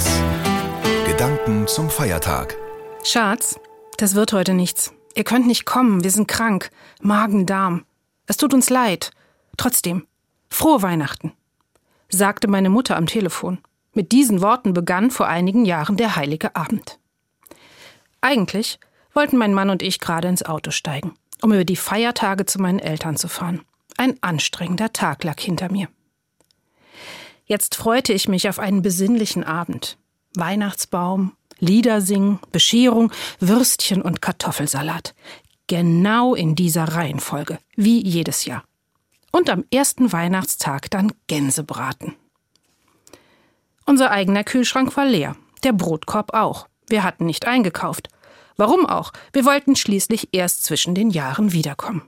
Herz. Gedanken zum Feiertag. Schatz, das wird heute nichts. Ihr könnt nicht kommen, wir sind krank. Magen, Darm. Es tut uns leid. Trotzdem, frohe Weihnachten, sagte meine Mutter am Telefon. Mit diesen Worten begann vor einigen Jahren der heilige Abend. Eigentlich wollten mein Mann und ich gerade ins Auto steigen, um über die Feiertage zu meinen Eltern zu fahren. Ein anstrengender Tag lag hinter mir. Jetzt freute ich mich auf einen besinnlichen Abend. Weihnachtsbaum, Lieder singen, Bescherung, Würstchen und Kartoffelsalat. Genau in dieser Reihenfolge, wie jedes Jahr. Und am ersten Weihnachtstag dann Gänsebraten. Unser eigener Kühlschrank war leer, der Brotkorb auch. Wir hatten nicht eingekauft. Warum auch? Wir wollten schließlich erst zwischen den Jahren wiederkommen.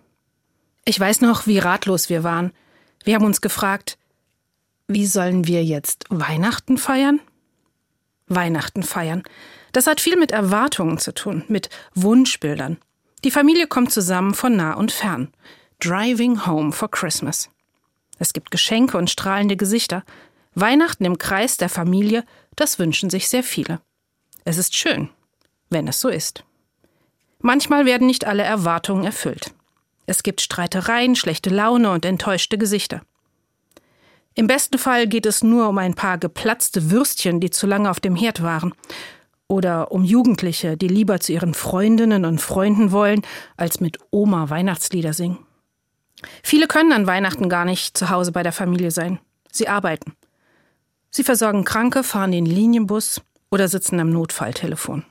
Ich weiß noch, wie ratlos wir waren. Wir haben uns gefragt, wie sollen wir jetzt Weihnachten feiern? Weihnachten feiern. Das hat viel mit Erwartungen zu tun, mit Wunschbildern. Die Familie kommt zusammen von nah und fern. Driving home for Christmas. Es gibt Geschenke und strahlende Gesichter. Weihnachten im Kreis der Familie, das wünschen sich sehr viele. Es ist schön, wenn es so ist. Manchmal werden nicht alle Erwartungen erfüllt. Es gibt Streitereien, schlechte Laune und enttäuschte Gesichter. Im besten Fall geht es nur um ein paar geplatzte Würstchen, die zu lange auf dem Herd waren. Oder um Jugendliche, die lieber zu ihren Freundinnen und Freunden wollen, als mit Oma Weihnachtslieder singen. Viele können an Weihnachten gar nicht zu Hause bei der Familie sein. Sie arbeiten. Sie versorgen Kranke, fahren den Linienbus oder sitzen am Notfalltelefon.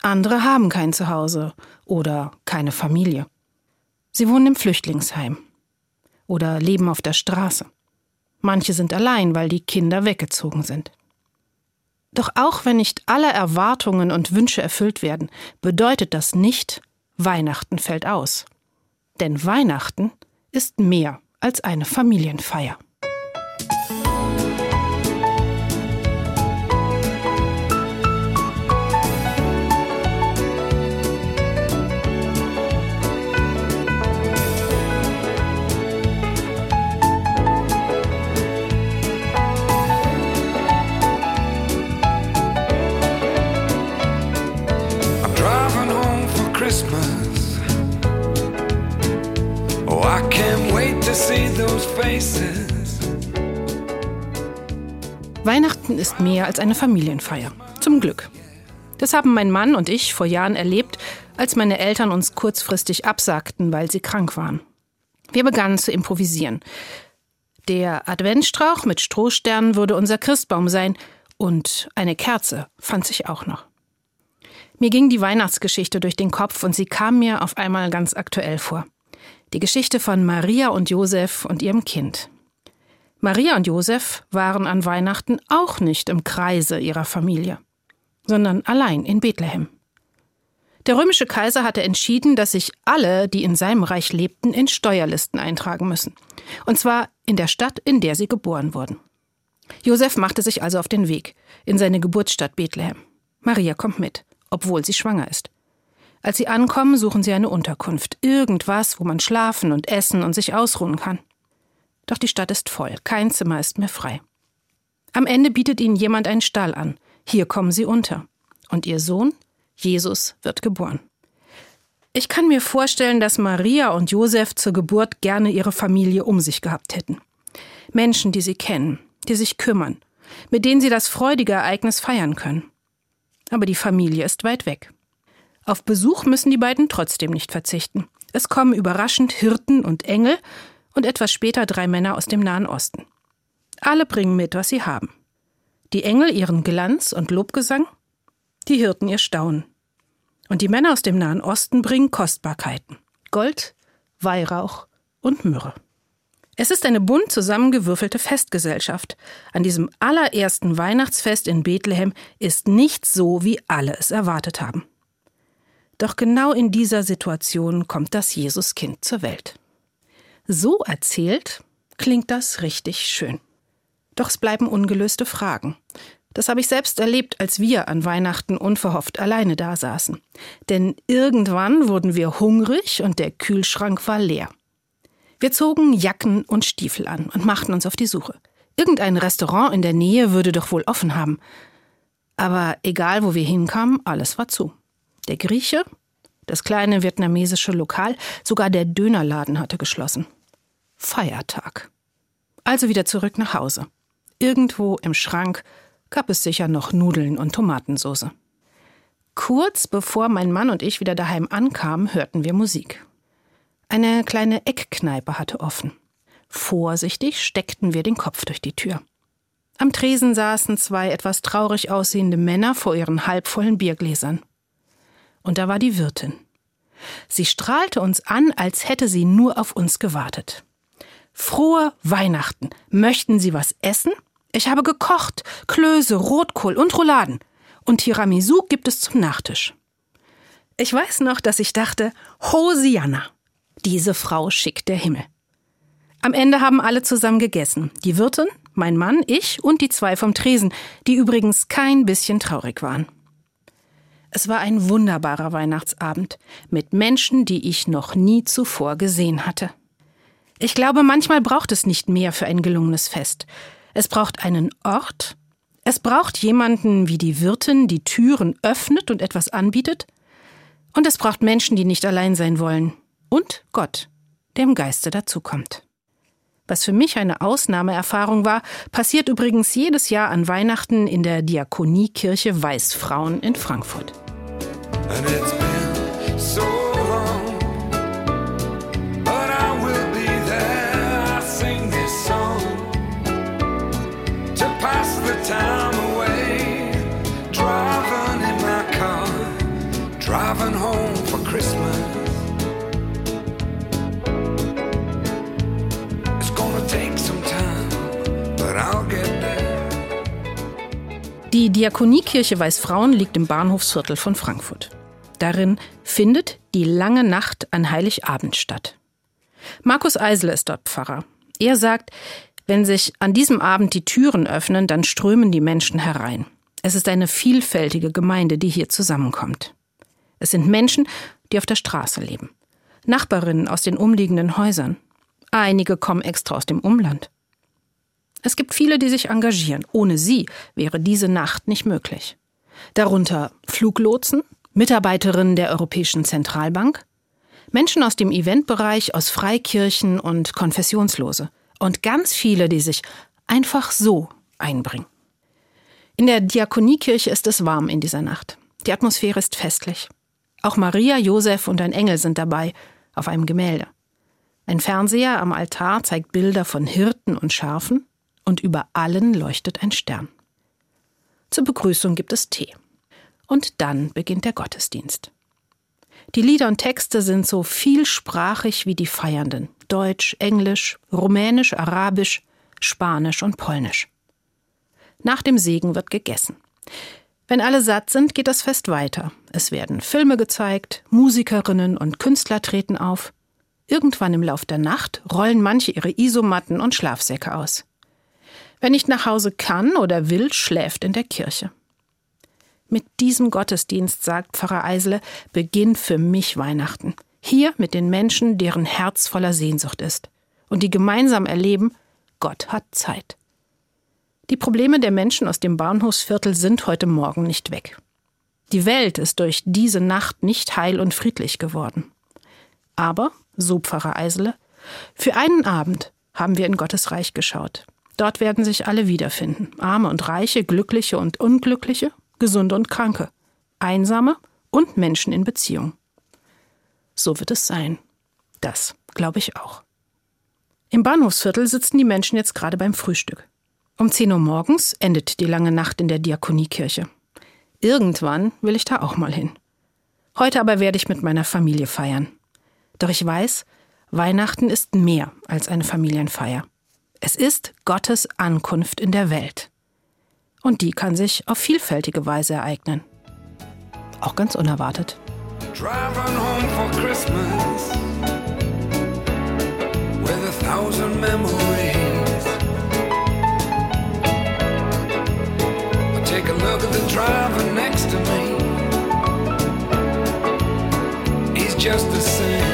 Andere haben kein Zuhause oder keine Familie. Sie wohnen im Flüchtlingsheim oder leben auf der Straße. Manche sind allein, weil die Kinder weggezogen sind. Doch auch wenn nicht alle Erwartungen und Wünsche erfüllt werden, bedeutet das nicht, Weihnachten fällt aus. Denn Weihnachten ist mehr als eine Familienfeier. Christmas. Oh, I can't wait to see those faces. Weihnachten ist mehr als eine Familienfeier. Zum Glück. Das haben mein Mann und ich vor Jahren erlebt, als meine Eltern uns kurzfristig absagten, weil sie krank waren. Wir begannen zu improvisieren. Der Adventstrauch mit Strohsternen würde unser Christbaum sein und eine Kerze fand sich auch noch. Mir ging die Weihnachtsgeschichte durch den Kopf und sie kam mir auf einmal ganz aktuell vor. Die Geschichte von Maria und Josef und ihrem Kind. Maria und Josef waren an Weihnachten auch nicht im Kreise ihrer Familie, sondern allein in Bethlehem. Der römische Kaiser hatte entschieden, dass sich alle, die in seinem Reich lebten, in Steuerlisten eintragen müssen. Und zwar in der Stadt, in der sie geboren wurden. Josef machte sich also auf den Weg in seine Geburtsstadt Bethlehem. Maria kommt mit obwohl sie schwanger ist. Als sie ankommen, suchen sie eine Unterkunft, irgendwas, wo man schlafen und essen und sich ausruhen kann. Doch die Stadt ist voll, kein Zimmer ist mehr frei. Am Ende bietet ihnen jemand einen Stall an. Hier kommen sie unter. Und ihr Sohn, Jesus, wird geboren. Ich kann mir vorstellen, dass Maria und Josef zur Geburt gerne ihre Familie um sich gehabt hätten. Menschen, die sie kennen, die sich kümmern, mit denen sie das freudige Ereignis feiern können aber die Familie ist weit weg. Auf Besuch müssen die beiden trotzdem nicht verzichten. Es kommen überraschend Hirten und Engel und etwas später drei Männer aus dem Nahen Osten. Alle bringen mit, was sie haben. Die Engel ihren Glanz und Lobgesang, die Hirten ihr Staunen. Und die Männer aus dem Nahen Osten bringen Kostbarkeiten. Gold, Weihrauch und Myrrhe. Es ist eine bunt zusammengewürfelte Festgesellschaft. An diesem allerersten Weihnachtsfest in Bethlehem ist nichts so, wie alle es erwartet haben. Doch genau in dieser Situation kommt das Jesuskind zur Welt. So erzählt klingt das richtig schön. Doch es bleiben ungelöste Fragen. Das habe ich selbst erlebt, als wir an Weihnachten unverhofft alleine dasaßen. Denn irgendwann wurden wir hungrig und der Kühlschrank war leer. Wir zogen Jacken und Stiefel an und machten uns auf die Suche. Irgendein Restaurant in der Nähe würde doch wohl offen haben. Aber egal, wo wir hinkamen, alles war zu. Der Grieche, das kleine vietnamesische Lokal, sogar der Dönerladen hatte geschlossen. Feiertag. Also wieder zurück nach Hause. Irgendwo im Schrank gab es sicher noch Nudeln und Tomatensauce. Kurz bevor mein Mann und ich wieder daheim ankamen, hörten wir Musik. Eine kleine Eckkneipe hatte offen. Vorsichtig steckten wir den Kopf durch die Tür. Am Tresen saßen zwei etwas traurig aussehende Männer vor ihren halbvollen Biergläsern. Und da war die Wirtin. Sie strahlte uns an, als hätte sie nur auf uns gewartet. Frohe Weihnachten. Möchten Sie was essen? Ich habe gekocht. Klöße, Rotkohl und Rouladen. Und Tiramisu gibt es zum Nachtisch. Ich weiß noch, dass ich dachte, Hosianna. Diese Frau schickt der Himmel. Am Ende haben alle zusammen gegessen. Die Wirtin, mein Mann, ich und die zwei vom Tresen, die übrigens kein bisschen traurig waren. Es war ein wunderbarer Weihnachtsabend mit Menschen, die ich noch nie zuvor gesehen hatte. Ich glaube, manchmal braucht es nicht mehr für ein gelungenes Fest. Es braucht einen Ort, es braucht jemanden wie die Wirtin, die Türen öffnet und etwas anbietet, und es braucht Menschen, die nicht allein sein wollen, und Gott, der im Geiste dazukommt. Was für mich eine Ausnahmeerfahrung war, passiert übrigens jedes Jahr an Weihnachten in der Diakoniekirche Weißfrauen in Frankfurt. driving home for Christmas. Die Diakoniekirche Weißfrauen liegt im Bahnhofsviertel von Frankfurt. Darin findet die lange Nacht an Heiligabend statt. Markus Eisel ist dort Pfarrer. Er sagt, wenn sich an diesem Abend die Türen öffnen, dann strömen die Menschen herein. Es ist eine vielfältige Gemeinde, die hier zusammenkommt. Es sind Menschen, die auf der Straße leben. Nachbarinnen aus den umliegenden Häusern. Einige kommen extra aus dem Umland. Es gibt viele, die sich engagieren. Ohne sie wäre diese Nacht nicht möglich. Darunter Fluglotsen, Mitarbeiterinnen der Europäischen Zentralbank, Menschen aus dem Eventbereich, aus Freikirchen und Konfessionslose und ganz viele, die sich einfach so einbringen. In der Diakoniekirche ist es warm in dieser Nacht. Die Atmosphäre ist festlich. Auch Maria, Josef und ein Engel sind dabei auf einem Gemälde. Ein Fernseher am Altar zeigt Bilder von Hirten und Schafen und über allen leuchtet ein Stern. Zur Begrüßung gibt es Tee. Und dann beginnt der Gottesdienst. Die Lieder und Texte sind so vielsprachig wie die Feiernden. Deutsch, Englisch, Rumänisch, Arabisch, Spanisch und Polnisch. Nach dem Segen wird gegessen. Wenn alle satt sind, geht das Fest weiter. Es werden Filme gezeigt, Musikerinnen und Künstler treten auf. Irgendwann im Lauf der Nacht rollen manche ihre Isomatten und Schlafsäcke aus. Wer nicht nach Hause kann oder will, schläft in der Kirche. Mit diesem Gottesdienst, sagt Pfarrer Eisele, beginnt für mich Weihnachten. Hier mit den Menschen, deren Herz voller Sehnsucht ist und die gemeinsam erleben, Gott hat Zeit. Die Probleme der Menschen aus dem Bahnhofsviertel sind heute Morgen nicht weg. Die Welt ist durch diese Nacht nicht heil und friedlich geworden. Aber, so Pfarrer Eisele, für einen Abend haben wir in Gottes Reich geschaut. Dort werden sich alle wiederfinden. Arme und Reiche, Glückliche und Unglückliche, Gesunde und Kranke, Einsame und Menschen in Beziehung. So wird es sein. Das glaube ich auch. Im Bahnhofsviertel sitzen die Menschen jetzt gerade beim Frühstück. Um 10 Uhr morgens endet die lange Nacht in der Diakoniekirche. Irgendwann will ich da auch mal hin. Heute aber werde ich mit meiner Familie feiern. Doch ich weiß, Weihnachten ist mehr als eine Familienfeier. Es ist Gottes Ankunft in der Welt. Und die kann sich auf vielfältige Weise ereignen. Auch ganz unerwartet. Driving home for Christmas with a thousand memories. I take a look at the driver next to me. He's just the same.